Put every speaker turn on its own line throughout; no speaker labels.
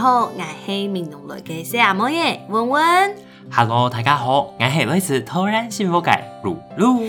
好，我是闽南来嘅小阿妹耶，文文。
Hello，大家好，我是来自突然幸福感露露。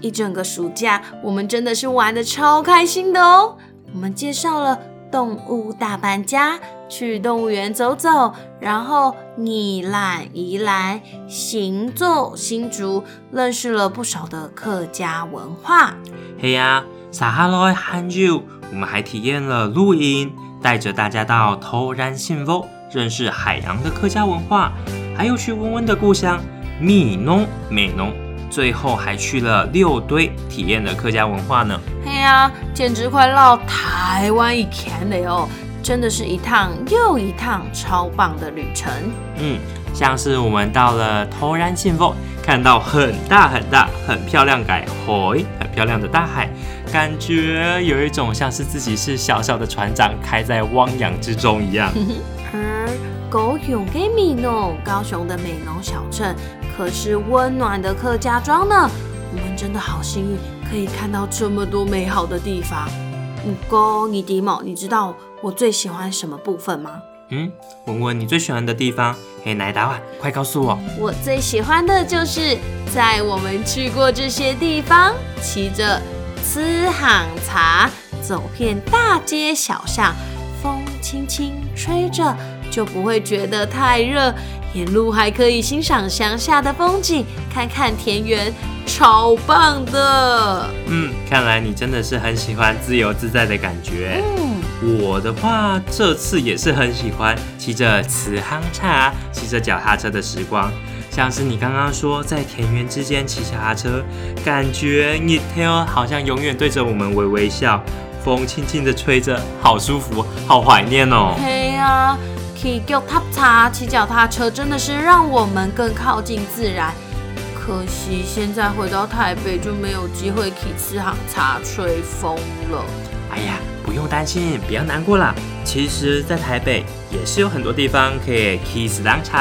一整个暑假，我们真的是玩的超开心的哦。我们介绍了动物大搬家，去动物园走走，然后你来宜兰，行走新竹，认识了不少的客家文化。
嘿呀，撒哈拉很久，我们还体验了露营，带着大家到突然幸福，认识海洋的客家文化，还有去温温的故乡米农美农，最后还去了六堆，体验了客家文化呢。
嘿呀，简直快绕台湾一圈了哟！真的是一趟又一趟超棒的旅程。
嗯，像是我们到了突然幸福，看到很大很大、很漂亮改回，很漂亮的大海，感觉有一种像是自己是小小的船长，开在汪洋之中一样。
而高雄给米农，高雄的美浓小镇可是温暖的客家庄呢。我们真的好幸运，可以看到这么多美好的地方。不过，你迪某，你知道我最喜欢什么部分吗？
嗯，文文，你最喜欢的地方，嘿，奶达啊，快告诉我。
我最喜欢的就是在我们去过这些地方，骑着吃行茶，走遍大街小巷，风轻轻吹着，就不会觉得太热，沿路还可以欣赏乡下的风景，看看田园，超棒的。
嗯，看来你真的是很喜欢自由自在的感觉。
嗯，
我的话，这次也是很喜欢骑着慈航茶、骑着脚踏车的时光。像是你刚刚说在田园之间骑脚踏车，感觉你 tail 好像永远对着我们微微笑，风轻轻的吹着，好舒服，好怀念哦。
嘿呀，骑脚踏茶、骑脚踏车真的是让我们更靠近自然。可惜现在回到台北就没有机会骑次行茶吹风了。
哎呀，不用担心，不要难过啦。其实，在台北也是有很多地方可以骑自行车。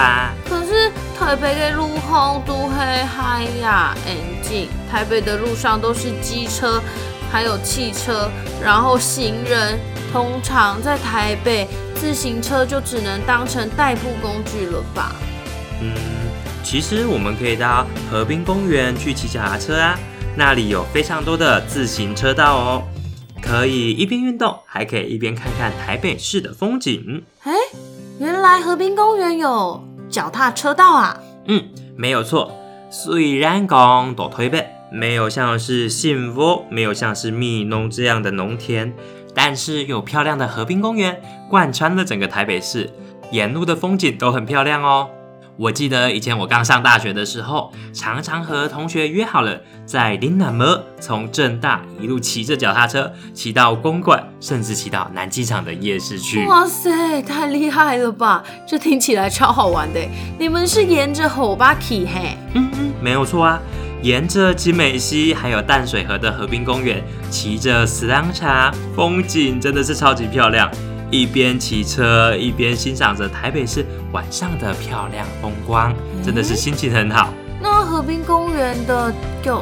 可是台北的路红都黑嗨呀，安静。台北的路上都是机车，还有汽车，然后行人。通常在台北，自行车就只能当成代步工具了吧？
嗯，其实我们可以到河滨公园去骑脚踏车啊，那里有非常多的自行车道哦，可以一边运动，还可以一边看看台北市的风景。
哎，原来河滨公园有脚踏车道啊！
嗯，没有错。虽然讲到台北没有像是幸福，没有像是密农这样的农田，但是有漂亮的河滨公园，贯穿了整个台北市，沿路的风景都很漂亮哦。我记得以前我刚上大学的时候，常常和同学约好了，在林南门从正大一路骑着脚踏车，骑到公馆，甚至骑到南机场的夜市去。
哇塞，太厉害了吧！这听起来超好玩的。你们是沿着后巴骑嘿？
嗯嗯，没有错啊。沿着金美溪还有淡水河的河滨公园，骑着死浪茶，风景真的是超级漂亮。一边骑车一边欣赏着台北市晚上的漂亮风光，真的是心情很好。
那河滨公园的脚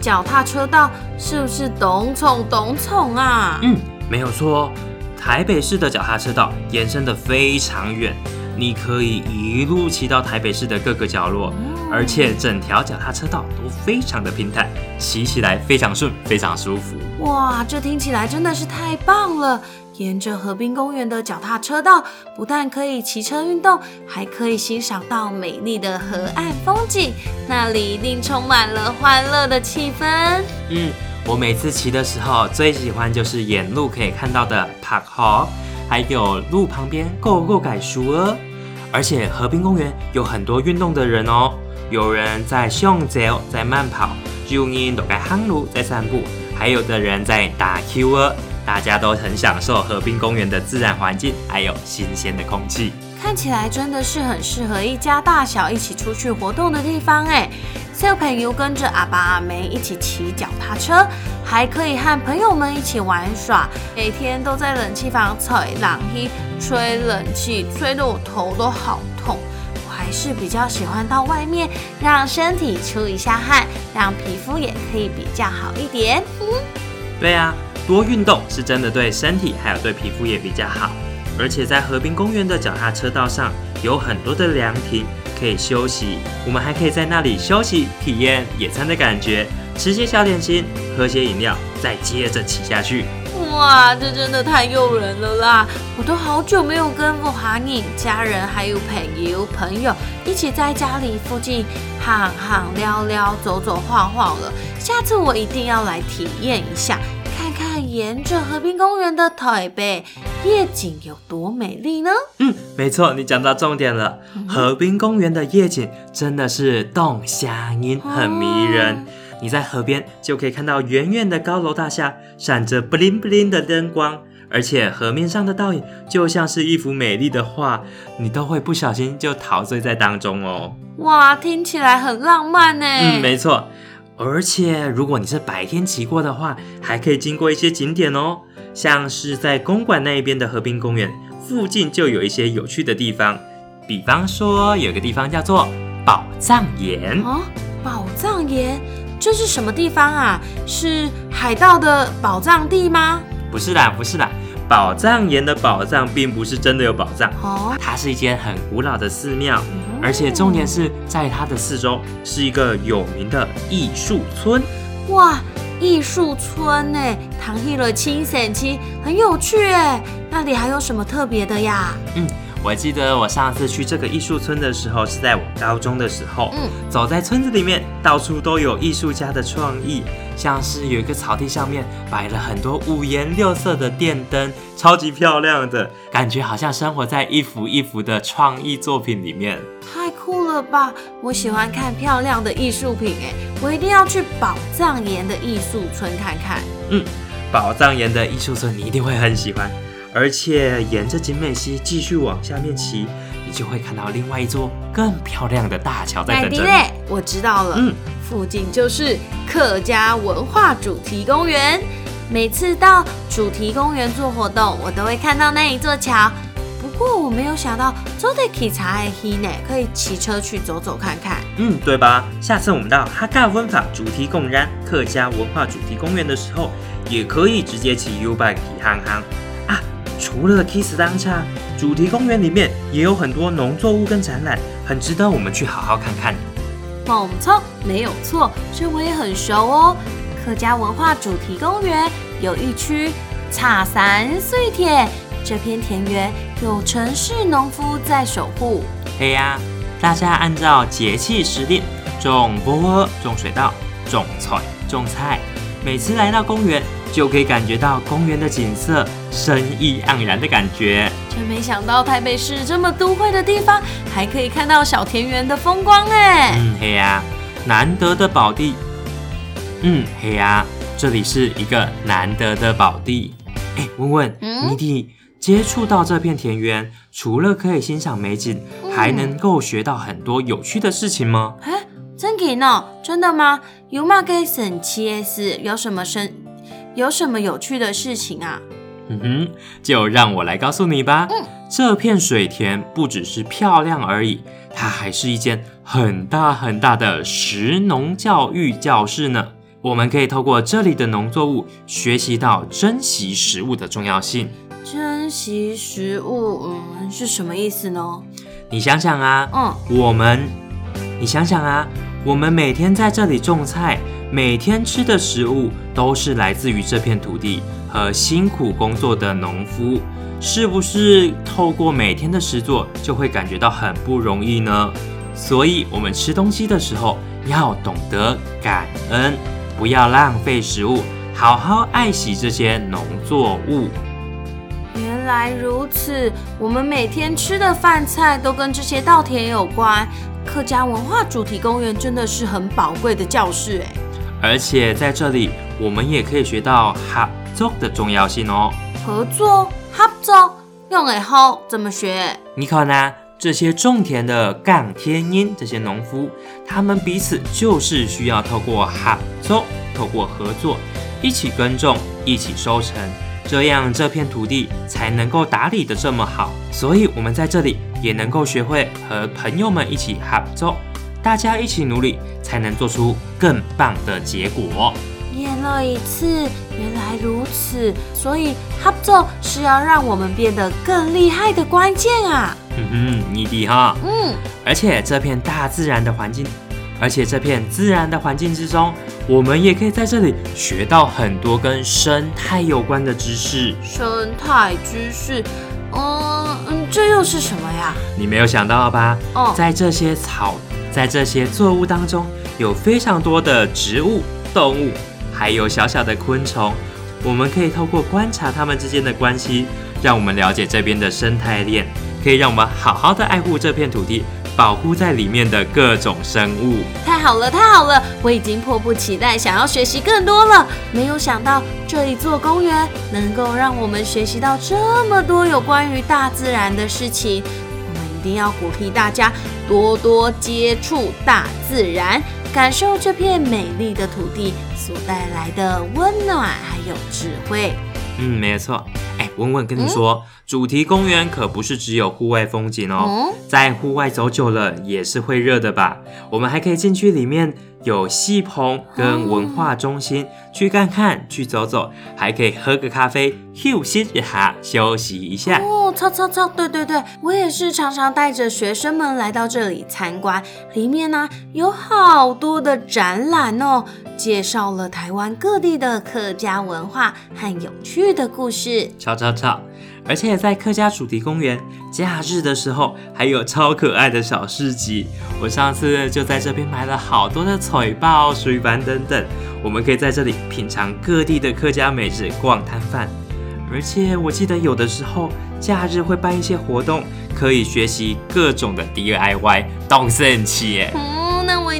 脚踏车道是不是懂宠懂宠啊？
嗯，没有错哦。台北市的脚踏车道延伸的非常远，你可以一路骑到台北市的各个角落，而且整条脚踏车道都非常的平坦，骑起来非常顺，非常舒服。
哇，这听起来真的是太棒了！沿着河滨公园的脚踏车道，不但可以骑车运动，还可以欣赏到美丽的河岸风景，那里一定充满了欢乐的气氛。
嗯，我每次骑的时候，最喜欢就是沿路可以看到的 park hall，，还有路旁边够够改树哦。而且河滨公园有很多运动的人哦，有人在向走，在慢跑，有人都在行路，在散步，还有的人在打 Q 哦。大家都很享受河滨公园的自然环境，还有新鲜的空气。
看起来真的是很适合一家大小一起出去活动的地方哎。小朋友跟着阿爸阿梅一起骑脚踏车，还可以和朋友们一起玩耍。每天都在冷气房吹冷气，吹冷气吹得我头都好痛。我还是比较喜欢到外面，让身体出一下汗，让皮肤也可以比较好一点。
对啊，多运动是真的对身体还有对皮肤也比较好。而且在河滨公园的脚踏车道上有很多的凉亭。可以休息，我们还可以在那里休息，体验野餐的感觉，吃些小点心，喝些饮料，再接着骑下去。
哇，这真的太诱人了啦！我都好久没有跟我哈尼家人还有朋友朋友一起在家里附近喊喊聊聊、走走晃晃了。下次我一定要来体验一下。看看沿着河滨公园的台北夜景有多美丽呢？
嗯，没错，你讲到重点了。河滨公园的夜景真的是动乡音，很迷人。你在河边就可以看到远远的高楼大厦，闪着 bling bling 的灯光，而且河面上的倒影就像是一幅美丽的画，你都会不小心就陶醉在当中哦。
哇，听起来很浪漫呢。
嗯，没错。而且，如果你是白天骑过的话，还可以经过一些景点哦，像是在公馆那一边的河滨公园附近，就有一些有趣的地方。比方说，有个地方叫做宝藏岩
哦，宝藏岩，这是什么地方啊？是海盗的宝藏地吗？
不是啦，不是啦。宝藏岩的宝藏并不是真的有宝藏哦，它是一间很古老的寺庙，而且重点是在它的四周是一个有名的艺术村。
哇，艺术村呢？唐 hit 了清显期，很有趣哎。那里还有什么特别的呀？
嗯。我记得我上次去这个艺术村的时候，是在我高中的时候。嗯，走在村子里面，到处都有艺术家的创意，像是有一个草地上面摆了很多五颜六色的电灯，超级漂亮的，感觉好像生活在一幅一幅的创意作品里面。
太酷了吧！我喜欢看漂亮的艺术品，哎，我一定要去宝藏岩的艺术村看看。
嗯，宝藏岩的艺术村你一定会很喜欢。而且沿着景美溪继续往下面骑，你就会看到另外一座更漂亮的大桥在等着你。
我知道了，嗯，附近就是客家文化主题公园。每次到主题公园做活动，我都会看到那一座桥。不过我没有想到，走得起茶的溪呢，可以骑车去走走看看。
嗯，对吧？下次我们到哈嘎温法主题公园、客家文化主题公园的时候，也可以直接骑 U bike 行行。除了 Kiss 当茶，主题公园里面也有很多农作物跟展览，很值得我们去好好看看。
没错，没有错，这我也很熟哦。客家文化主题公园有一区茶山碎田，这片田园有城市农夫在守护。
嘿呀，大家按照节气时令种薄荷、种水稻、种菜、种菜。每次来到公园。就可以感觉到公园的景色，生意盎然的感觉。
真没想到台北市这么都会的地方，还可以看到小田园的风光哎。
嗯，嘿呀，难得的宝地。嗯，嘿呀，这里是一个难得的宝地。哎，问问，你弟接触到这片田园，除了可以欣赏美景，还能够学到很多有趣的事情吗？
哎，真给呢？真的吗？有吗？给神奇的事？有什么生？有什么有趣的事情啊？
嗯哼，就让我来告诉你吧。嗯，这片水田不只是漂亮而已，它还是一间很大很大的食农教育教室呢。我们可以透过这里的农作物，学习到珍惜食物的重要性。
珍惜食物，嗯，是什么意思呢？
你想想啊，嗯，我们，你想想啊，我们每天在这里种菜。每天吃的食物都是来自于这片土地和辛苦工作的农夫，是不是透过每天的食作就会感觉到很不容易呢？所以，我们吃东西的时候要懂得感恩，不要浪费食物，好好爱惜这些农作物。
原来如此，我们每天吃的饭菜都跟这些稻田有关。客家文化主题公园真的是很宝贵的教室，哎。
而且在这里，我们也可以学到合作的重要性哦。
合作，合作用诶好怎么学？
你看呐、这些种田的杠天音这些农夫，他们彼此就是需要透过合作，透过合作，一起耕种，一起收成，这样这片土地才能够打理的这么好。所以，我们在这里也能够学会和朋友们一起合作，大家一起努力，才能做出更棒的结果。
念了一次，原来如此，所以合作是要让我们变得更厉害的关键啊！
嗯哼，你的哈。
嗯，
而且这片大自然的环境，而且这片自然的环境之中，我们也可以在这里学到很多跟生态有关的知识。
生态知识，嗯嗯，这又是什么呀？
你没有想到吧？
哦，
在这些草，在这些作物当中，有非常多的植物、动物，还有小小的昆虫。我们可以透过观察它们之间的关系，让我们了解这边的生态链，可以让我们好好的爱护这片土地，保护在里面的各种生物。
太好了，太好了！我已经迫不及待想要学习更多了。没有想到这一座公园能够让我们学习到这么多有关于大自然的事情。一定要鼓励大家多多接触大自然，感受这片美丽的土地所带来的温暖还有智慧。
嗯，没有错。哎，文文跟你说，主题公园可不是只有户外风景哦，
嗯，
在户外走久了也是会热的吧？我们还可以进去里面有戏棚跟文化中心、去看看、去走走，还可以喝个咖啡，休息一下，休息一下。
哦，操操操！对对对，我也是常常带着学生们来到这里参观，里面呢、有好多的展览哦，介绍了台湾各地的客家文化和有趣的故事。
吵吵吵！而且在客家主题公园，假日的时候还有超可爱的小市集。我上次就在这边买了好多的彩报、水板等等，我们可以在这里品尝各地的客家美食、逛摊贩。而且我记得有的时候假日会办一些活动，可以学习各种的 DIY，动神奇耶！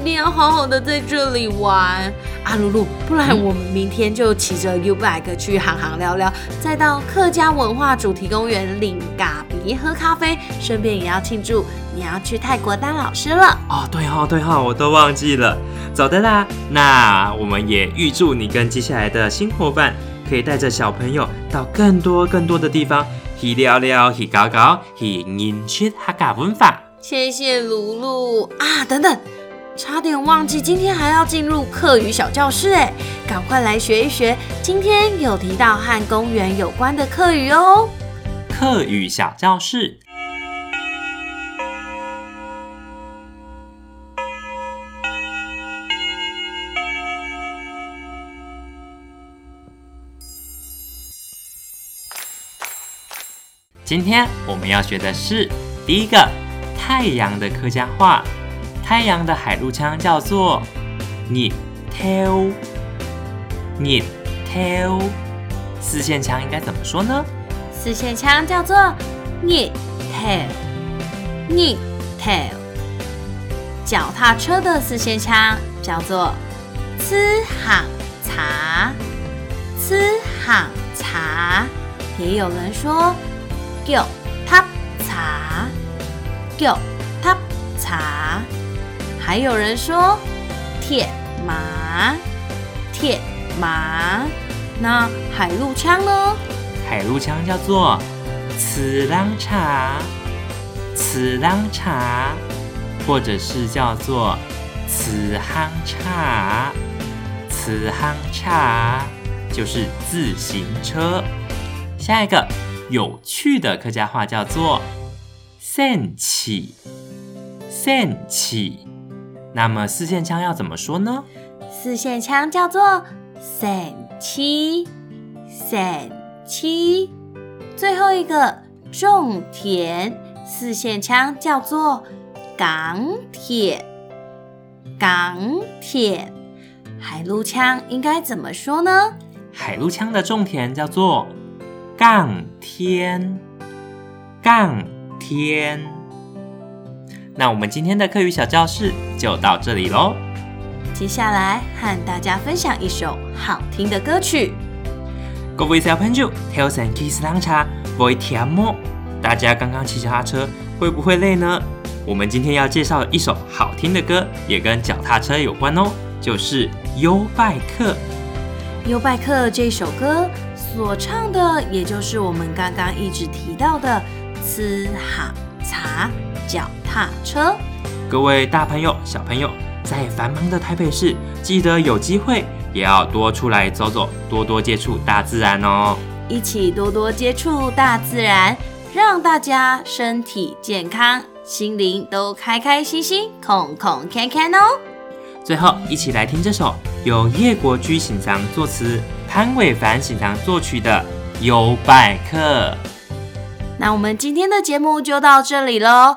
定要好好的在这里玩。啊，露露，不然我们明天就骑着 U bike 去行行聊聊，再到客家文化主题公园领嘎比喝咖啡，顺便也要庆祝你要去泰国当老师了。
哦，对哦、对哦、我都忘记了。走的啦，那我们也预祝你跟接下来的新伙伴，可以带着小朋友到更多更多的地方，去聊聊，去搞搞，去认识客家文化。
谢谢露露啊！等等，差点忘记，今天还要进入课语小教室哎，赶快来学一学。今天有提到和公园有关的课语哦。
课语小教室，今天我们要学的是第一个太阳的客家话。太阳的海陆腔叫做 ni tail ni tail。四线腔应该怎么说呢？
四线腔叫做 ni tail ni tail。脚踏车的四线腔叫做 c h a n g c a c h a n g c a 也有人说 giu tap c a giu tap c a。还有人说铁马，铁马。那海陆腔呢？
海陆腔叫做“次郎茶”，次郎茶，或者是叫做“次行茶”，次行茶就是自行车。下一个有趣的客家话叫做“散起”，散起。那么四线腔要怎么说呢？
四线腔叫做三七，三七。最后一个种田，四线腔叫做港铁，港铁。海陆腔应该怎么说呢？
海陆腔的种田叫做“杠天”，杠天。那我们今天的课余小教室就到这里喽。
接下来和大家分享一首好听的歌曲。
各位小朋友，挑选 Kiss 浪茶，會聽麼？大家刚刚骑脚踏车会不会累呢？我们今天要介绍的一首好听的歌，也跟脚踏车有关哦，就是《优拜客》。
《优拜克》这首歌所唱的，也就是我们刚刚一直提到的“吃好茶脚踏车”。
各位大朋友、小朋友，在繁忙的台北市，记得有机会也要多出来走走，多多接触大自然哦。
一起多多接触大自然，让大家身体健康，心灵都开开心心，空空看看哦。
最后，一起来听这首由叶国居行长作词、潘伟凡行长作曲的《有百客》。
那我们今天的节目就到这里喽，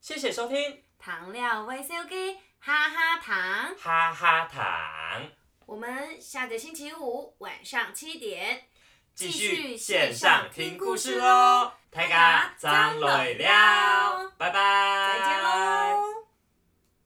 谢谢收听，
糖料维 C O K，哈哈糖，
哈哈糖。
我们下个星期五晚上七点
继续线上听故事喽，大家张累了，拜拜，
再见喽。